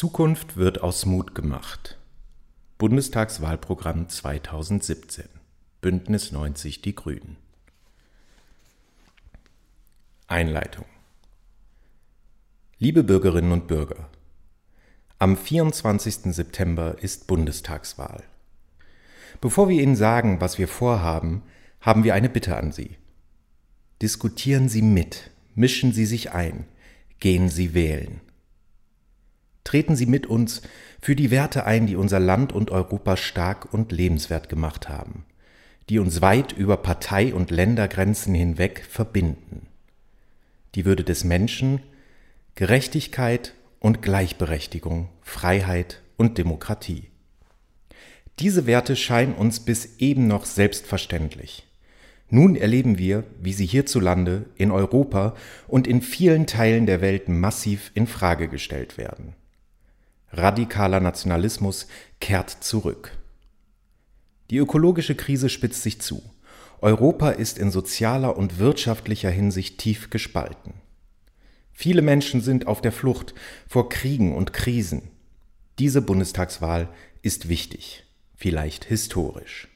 Zukunft wird aus Mut gemacht. Bundestagswahlprogramm 2017. Bündnis 90 Die Grünen. Einleitung. Liebe Bürgerinnen und Bürger, am 24. September ist Bundestagswahl. Bevor wir Ihnen sagen, was wir vorhaben, haben wir eine Bitte an Sie. Diskutieren Sie mit, mischen Sie sich ein, gehen Sie wählen. Treten Sie mit uns für die Werte ein, die unser Land und Europa stark und lebenswert gemacht haben, die uns weit über Partei- und Ländergrenzen hinweg verbinden. Die Würde des Menschen, Gerechtigkeit und Gleichberechtigung, Freiheit und Demokratie. Diese Werte scheinen uns bis eben noch selbstverständlich. Nun erleben wir, wie sie hierzulande, in Europa und in vielen Teilen der Welt massiv in Frage gestellt werden. Radikaler Nationalismus kehrt zurück. Die ökologische Krise spitzt sich zu. Europa ist in sozialer und wirtschaftlicher Hinsicht tief gespalten. Viele Menschen sind auf der Flucht vor Kriegen und Krisen. Diese Bundestagswahl ist wichtig, vielleicht historisch.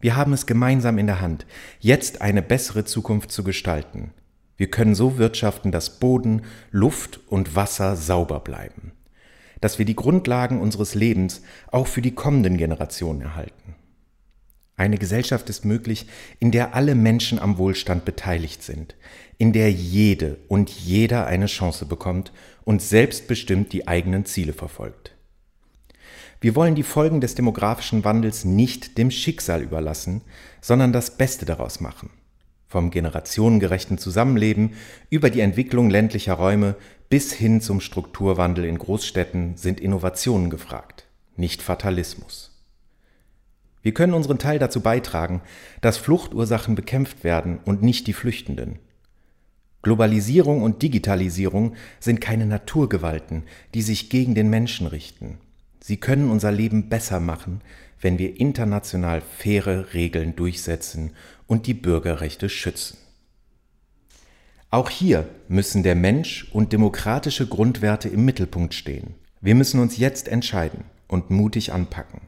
Wir haben es gemeinsam in der Hand, jetzt eine bessere Zukunft zu gestalten, wir können so wirtschaften, dass Boden, Luft und Wasser sauber bleiben, dass wir die Grundlagen unseres Lebens auch für die kommenden Generationen erhalten. Eine Gesellschaft ist möglich, in der alle Menschen am Wohlstand beteiligt sind, in der jede und jeder eine Chance bekommt und selbstbestimmt die eigenen Ziele verfolgt. Wir wollen die Folgen des demografischen Wandels nicht dem Schicksal überlassen, sondern das Beste daraus machen. Vom generationengerechten Zusammenleben über die Entwicklung ländlicher Räume bis hin zum Strukturwandel in Großstädten sind Innovationen gefragt, nicht Fatalismus. Wir können unseren Teil dazu beitragen, dass Fluchtursachen bekämpft werden und nicht die Flüchtenden. Globalisierung und Digitalisierung sind keine Naturgewalten, die sich gegen den Menschen richten. Sie können unser Leben besser machen, wenn wir international faire Regeln durchsetzen und die Bürgerrechte schützen. Auch hier müssen der Mensch und demokratische Grundwerte im Mittelpunkt stehen. Wir müssen uns jetzt entscheiden und mutig anpacken.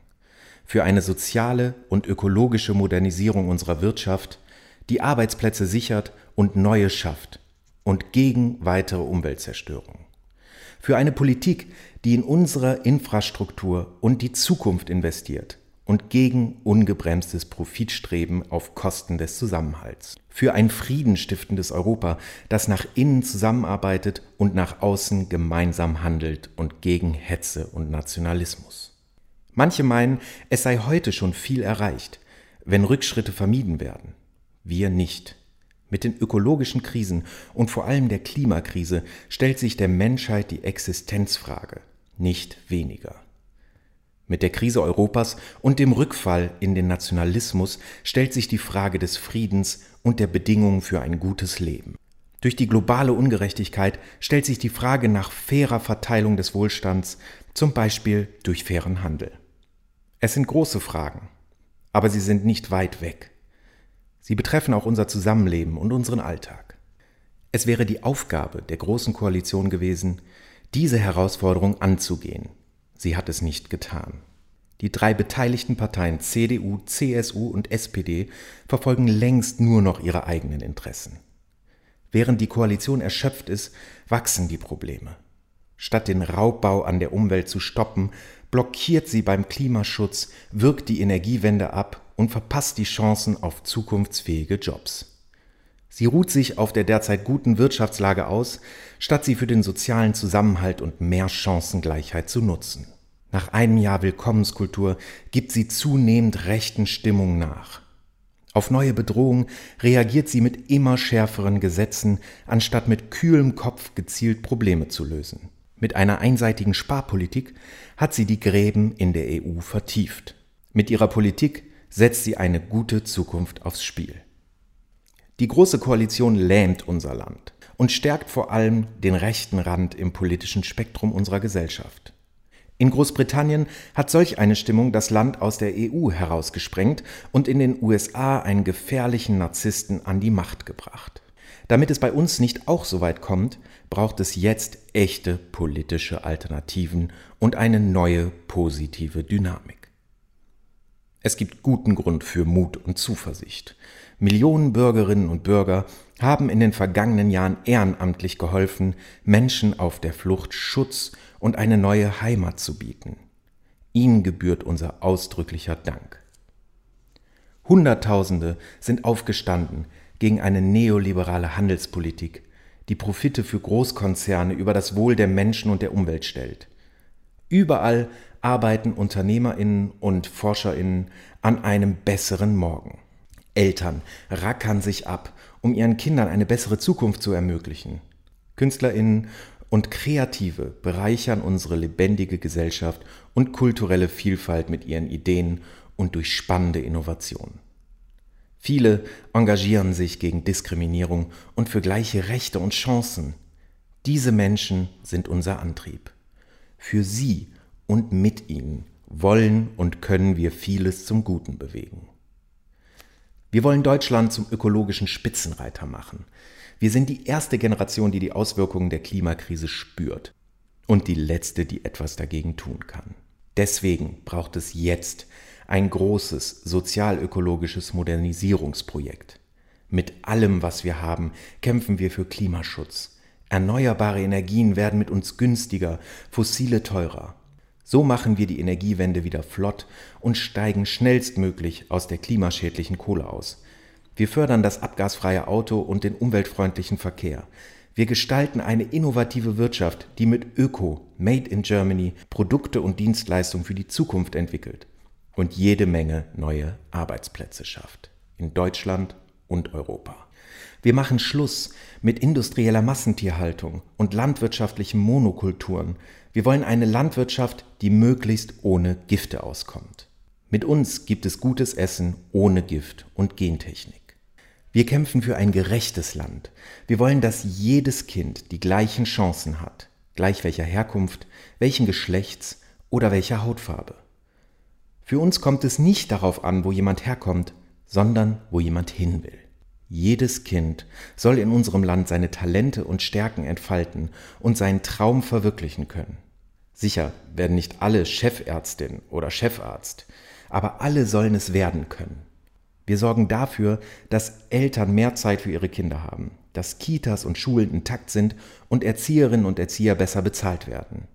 Für eine soziale und ökologische Modernisierung unserer Wirtschaft, die Arbeitsplätze sichert und neue schafft und gegen weitere Umweltzerstörung. Für eine Politik, die in unsere Infrastruktur und die Zukunft investiert und gegen ungebremstes Profitstreben auf Kosten des Zusammenhalts. Für ein friedenstiftendes Europa, das nach innen zusammenarbeitet und nach außen gemeinsam handelt und gegen Hetze und Nationalismus. Manche meinen, es sei heute schon viel erreicht, wenn Rückschritte vermieden werden. Wir nicht. Mit den ökologischen Krisen und vor allem der Klimakrise stellt sich der Menschheit die Existenzfrage, nicht weniger. Mit der Krise Europas und dem Rückfall in den Nationalismus stellt sich die Frage des Friedens und der Bedingungen für ein gutes Leben. Durch die globale Ungerechtigkeit stellt sich die Frage nach fairer Verteilung des Wohlstands, zum Beispiel durch fairen Handel. Es sind große Fragen, aber sie sind nicht weit weg. Sie betreffen auch unser Zusammenleben und unseren Alltag. Es wäre die Aufgabe der Großen Koalition gewesen, diese Herausforderung anzugehen Sie hat es nicht getan. Die drei beteiligten Parteien CDU, CSU und SPD verfolgen längst nur noch ihre eigenen Interessen. Während die Koalition erschöpft ist, wachsen die Probleme. Statt den Raubbau an der Umwelt zu stoppen, blockiert sie beim Klimaschutz, wirkt die Energiewende ab und verpasst die Chancen auf zukunftsfähige Jobs. Sie ruht sich auf der derzeit guten Wirtschaftslage aus, statt sie für den sozialen Zusammenhalt und mehr Chancengleichheit zu nutzen. Nach einem Jahr Willkommenskultur gibt sie zunehmend rechten Stimmung nach. Auf neue Bedrohungen reagiert sie mit immer schärferen Gesetzen, anstatt mit kühlem Kopf gezielt Probleme zu lösen. Mit einer einseitigen Sparpolitik hat sie die Gräben in der EU vertieft. Mit ihrer Politik setzt sie eine gute Zukunft aufs Spiel. Die Große Koalition lähmt unser Land und stärkt vor allem den rechten Rand im politischen Spektrum unserer Gesellschaft. In Großbritannien hat solch eine Stimmung das Land aus der EU herausgesprengt und in den USA einen gefährlichen Narzissten an die Macht gebracht. Damit es bei uns nicht auch so weit kommt, braucht es jetzt echte politische Alternativen und eine neue positive Dynamik. Es gibt guten Grund für Mut und Zuversicht. Millionen Bürgerinnen und Bürger haben in den vergangenen Jahren ehrenamtlich geholfen, Menschen auf der Flucht Schutz und eine neue Heimat zu bieten. Ihnen gebührt unser ausdrücklicher Dank. Hunderttausende sind aufgestanden gegen eine neoliberale Handelspolitik, die Profite für Großkonzerne über das Wohl der Menschen und der Umwelt stellt. Überall arbeiten Unternehmerinnen und Forscherinnen an einem besseren Morgen. Eltern rackern sich ab, um ihren Kindern eine bessere Zukunft zu ermöglichen. Künstlerinnen und Kreative bereichern unsere lebendige Gesellschaft und kulturelle Vielfalt mit ihren Ideen und durch spannende Innovationen. Viele engagieren sich gegen Diskriminierung und für gleiche Rechte und Chancen. Diese Menschen sind unser Antrieb. Für sie und mit ihnen wollen und können wir vieles zum Guten bewegen. Wir wollen Deutschland zum ökologischen Spitzenreiter machen. Wir sind die erste Generation, die die Auswirkungen der Klimakrise spürt und die letzte, die etwas dagegen tun kann. Deswegen braucht es jetzt ein großes sozialökologisches Modernisierungsprojekt. Mit allem, was wir haben, kämpfen wir für Klimaschutz. Erneuerbare Energien werden mit uns günstiger, fossile teurer. So machen wir die Energiewende wieder flott und steigen schnellstmöglich aus der klimaschädlichen Kohle aus. Wir fördern das abgasfreie Auto und den umweltfreundlichen Verkehr. Wir gestalten eine innovative Wirtschaft, die mit Öko, Made in Germany, Produkte und Dienstleistungen für die Zukunft entwickelt und jede Menge neue Arbeitsplätze schafft. In Deutschland und Europa. Wir machen Schluss mit industrieller Massentierhaltung und landwirtschaftlichen Monokulturen. Wir wollen eine Landwirtschaft, die möglichst ohne Gifte auskommt. Mit uns gibt es gutes Essen ohne Gift und Gentechnik. Wir kämpfen für ein gerechtes Land. Wir wollen, dass jedes Kind die gleichen Chancen hat, gleich welcher Herkunft, welchen Geschlechts oder welcher Hautfarbe. Für uns kommt es nicht darauf an, wo jemand herkommt, sondern wo jemand hin will. Jedes Kind soll in unserem Land seine Talente und Stärken entfalten und seinen Traum verwirklichen können. Sicher werden nicht alle Chefärztin oder Chefarzt, aber alle sollen es werden können. Wir sorgen dafür, dass Eltern mehr Zeit für ihre Kinder haben, dass Kitas und Schulen intakt sind und Erzieherinnen und Erzieher besser bezahlt werden.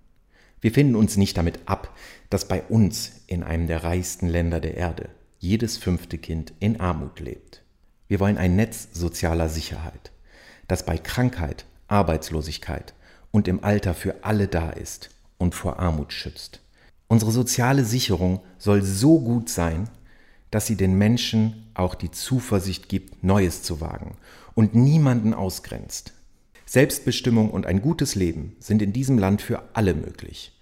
Wir finden uns nicht damit ab, dass bei uns in einem der reichsten Länder der Erde jedes fünfte Kind in Armut lebt. Wir wollen ein Netz sozialer Sicherheit, das bei Krankheit, Arbeitslosigkeit und im Alter für alle da ist und vor Armut schützt. Unsere soziale Sicherung soll so gut sein, dass sie den Menschen auch die Zuversicht gibt, Neues zu wagen und niemanden ausgrenzt. Selbstbestimmung und ein gutes Leben sind in diesem Land für alle möglich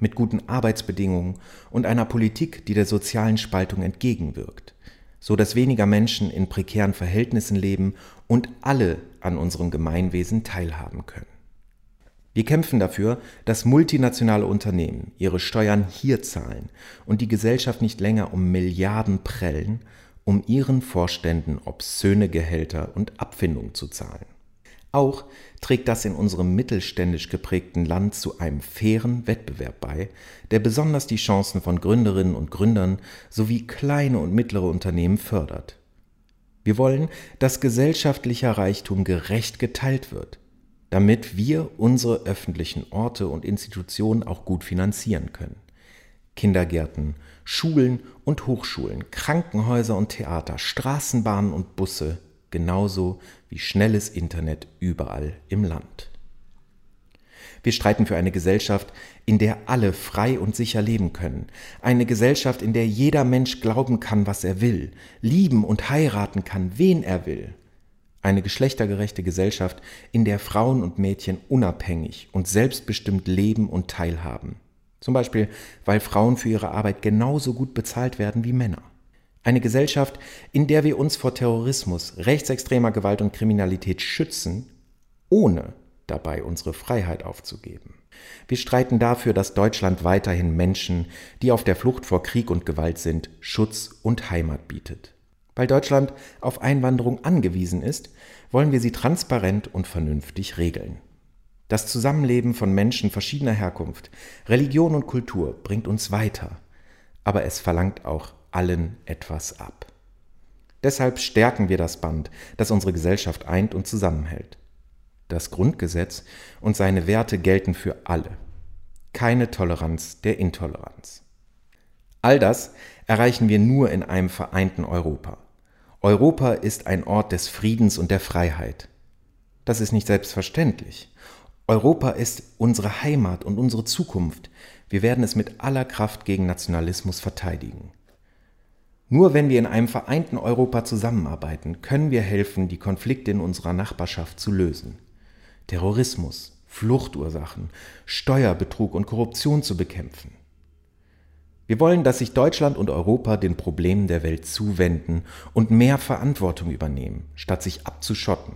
mit guten Arbeitsbedingungen und einer Politik, die der sozialen Spaltung entgegenwirkt, so dass weniger Menschen in prekären Verhältnissen leben und alle an unserem Gemeinwesen teilhaben können. Wir kämpfen dafür, dass multinationale Unternehmen ihre Steuern hier zahlen und die Gesellschaft nicht länger um Milliarden prellen, um ihren Vorständen obszöne Gehälter und Abfindungen zu zahlen. Auch trägt das in unserem mittelständisch geprägten Land zu einem fairen Wettbewerb bei, der besonders die Chancen von Gründerinnen und Gründern sowie kleine und mittlere Unternehmen fördert. Wir wollen, dass gesellschaftlicher Reichtum gerecht geteilt wird, damit wir unsere öffentlichen Orte und Institutionen auch gut finanzieren können. Kindergärten, Schulen und Hochschulen, Krankenhäuser und Theater, Straßenbahnen und Busse, genauso wie schnelles Internet überall im Land. Wir streiten für eine Gesellschaft, in der alle frei und sicher leben können, eine Gesellschaft, in der jeder Mensch glauben kann, was er will, lieben und heiraten kann, wen er will, eine geschlechtergerechte Gesellschaft, in der Frauen und Mädchen unabhängig und selbstbestimmt leben und teilhaben. Zum Beispiel, weil Frauen für ihre Arbeit genauso gut bezahlt werden wie Männer. Eine Gesellschaft, in der wir uns vor Terrorismus, rechtsextremer Gewalt und Kriminalität schützen, ohne dabei unsere Freiheit aufzugeben. Wir streiten dafür, dass Deutschland weiterhin Menschen, die auf der Flucht vor Krieg und Gewalt sind, Schutz und Heimat bietet. Weil Deutschland auf Einwanderung angewiesen ist, wollen wir sie transparent und vernünftig regeln. Das Zusammenleben von Menschen verschiedener Herkunft, Religion und Kultur bringt uns weiter, aber es verlangt auch allen etwas ab. Deshalb stärken wir das Band, das unsere Gesellschaft eint und zusammenhält. Das Grundgesetz und seine Werte gelten für alle. Keine Toleranz der Intoleranz. All das erreichen wir nur in einem vereinten Europa. Europa ist ein Ort des Friedens und der Freiheit. Das ist nicht selbstverständlich. Europa ist unsere Heimat und unsere Zukunft. Wir werden es mit aller Kraft gegen Nationalismus verteidigen. Nur wenn wir in einem vereinten Europa zusammenarbeiten, können wir helfen, die Konflikte in unserer Nachbarschaft zu lösen. Terrorismus, Fluchtursachen, Steuerbetrug und Korruption zu bekämpfen. Wir wollen, dass sich Deutschland und Europa den Problemen der Welt zuwenden und mehr Verantwortung übernehmen, statt sich abzuschotten.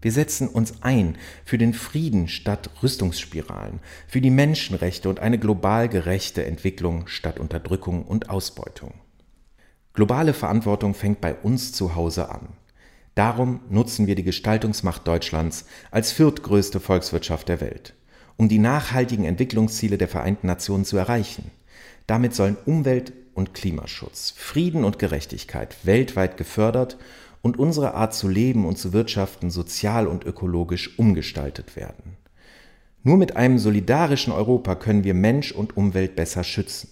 Wir setzen uns ein für den Frieden statt Rüstungsspiralen, für die Menschenrechte und eine global gerechte Entwicklung statt Unterdrückung und Ausbeutung. Globale Verantwortung fängt bei uns zu Hause an. Darum nutzen wir die Gestaltungsmacht Deutschlands als viertgrößte Volkswirtschaft der Welt, um die nachhaltigen Entwicklungsziele der Vereinten Nationen zu erreichen. Damit sollen Umwelt- und Klimaschutz, Frieden und Gerechtigkeit weltweit gefördert und unsere Art zu leben und zu wirtschaften sozial und ökologisch umgestaltet werden. Nur mit einem solidarischen Europa können wir Mensch und Umwelt besser schützen.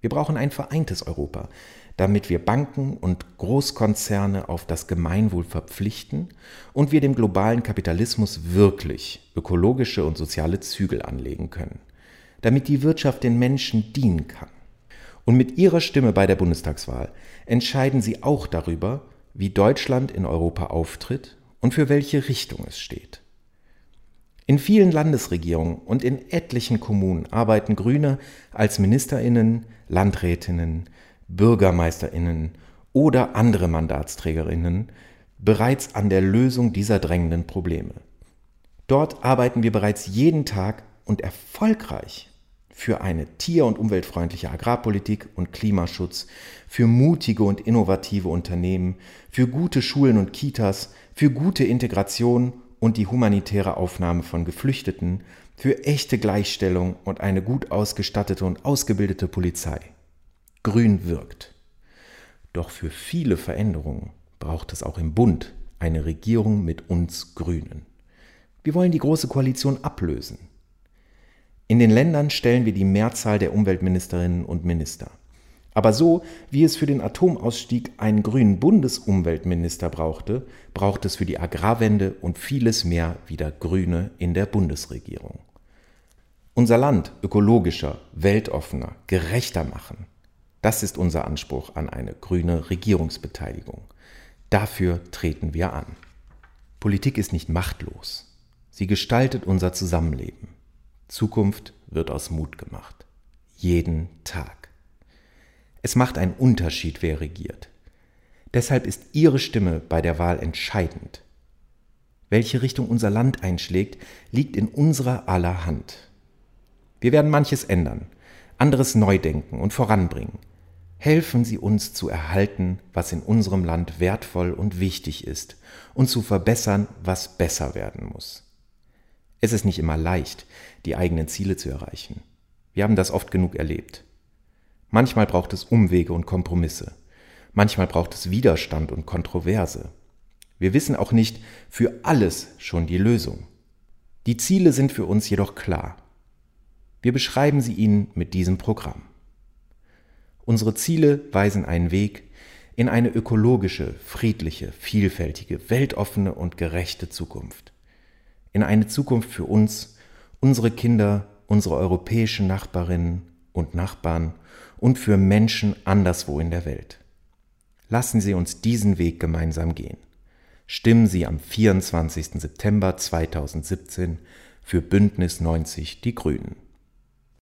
Wir brauchen ein vereintes Europa, damit wir Banken und Großkonzerne auf das Gemeinwohl verpflichten und wir dem globalen Kapitalismus wirklich ökologische und soziale Zügel anlegen können, damit die Wirtschaft den Menschen dienen kann. Und mit ihrer Stimme bei der Bundestagswahl entscheiden sie auch darüber, wie Deutschland in Europa auftritt und für welche Richtung es steht. In vielen Landesregierungen und in etlichen Kommunen arbeiten Grüne als Ministerinnen, Landrätinnen, Bürgermeisterinnen oder andere Mandatsträgerinnen bereits an der Lösung dieser drängenden Probleme. Dort arbeiten wir bereits jeden Tag und erfolgreich für eine tier- und umweltfreundliche Agrarpolitik und Klimaschutz, für mutige und innovative Unternehmen, für gute Schulen und Kitas, für gute Integration und die humanitäre Aufnahme von Geflüchteten, für echte Gleichstellung und eine gut ausgestattete und ausgebildete Polizei grün wirkt. Doch für viele Veränderungen braucht es auch im Bund eine Regierung mit uns Grünen. Wir wollen die Große Koalition ablösen. In den Ländern stellen wir die Mehrzahl der Umweltministerinnen und Minister. Aber so, wie es für den Atomausstieg einen grünen Bundesumweltminister brauchte, braucht es für die Agrarwende und vieles mehr wieder Grüne in der Bundesregierung. Unser Land ökologischer, weltoffener, gerechter machen, das ist unser Anspruch an eine grüne Regierungsbeteiligung. Dafür treten wir an. Politik ist nicht machtlos. Sie gestaltet unser Zusammenleben. Zukunft wird aus Mut gemacht. Jeden Tag. Es macht einen Unterschied, wer regiert. Deshalb ist Ihre Stimme bei der Wahl entscheidend. Welche Richtung unser Land einschlägt, liegt in unserer aller Hand. Wir werden manches ändern, anderes neu denken und voranbringen. Helfen Sie uns zu erhalten, was in unserem Land wertvoll und wichtig ist, und zu verbessern, was besser werden muss. Es ist nicht immer leicht, die eigenen Ziele zu erreichen. Wir haben das oft genug erlebt. Manchmal braucht es Umwege und Kompromisse. Manchmal braucht es Widerstand und Kontroverse. Wir wissen auch nicht für alles schon die Lösung. Die Ziele sind für uns jedoch klar. Wir beschreiben sie Ihnen mit diesem Programm. Unsere Ziele weisen einen Weg in eine ökologische, friedliche, vielfältige, weltoffene und gerechte Zukunft. In eine Zukunft für uns, unsere Kinder, unsere europäischen Nachbarinnen und Nachbarn und für Menschen anderswo in der Welt. Lassen Sie uns diesen Weg gemeinsam gehen. Stimmen Sie am 24. September 2017 für Bündnis 90 Die Grünen.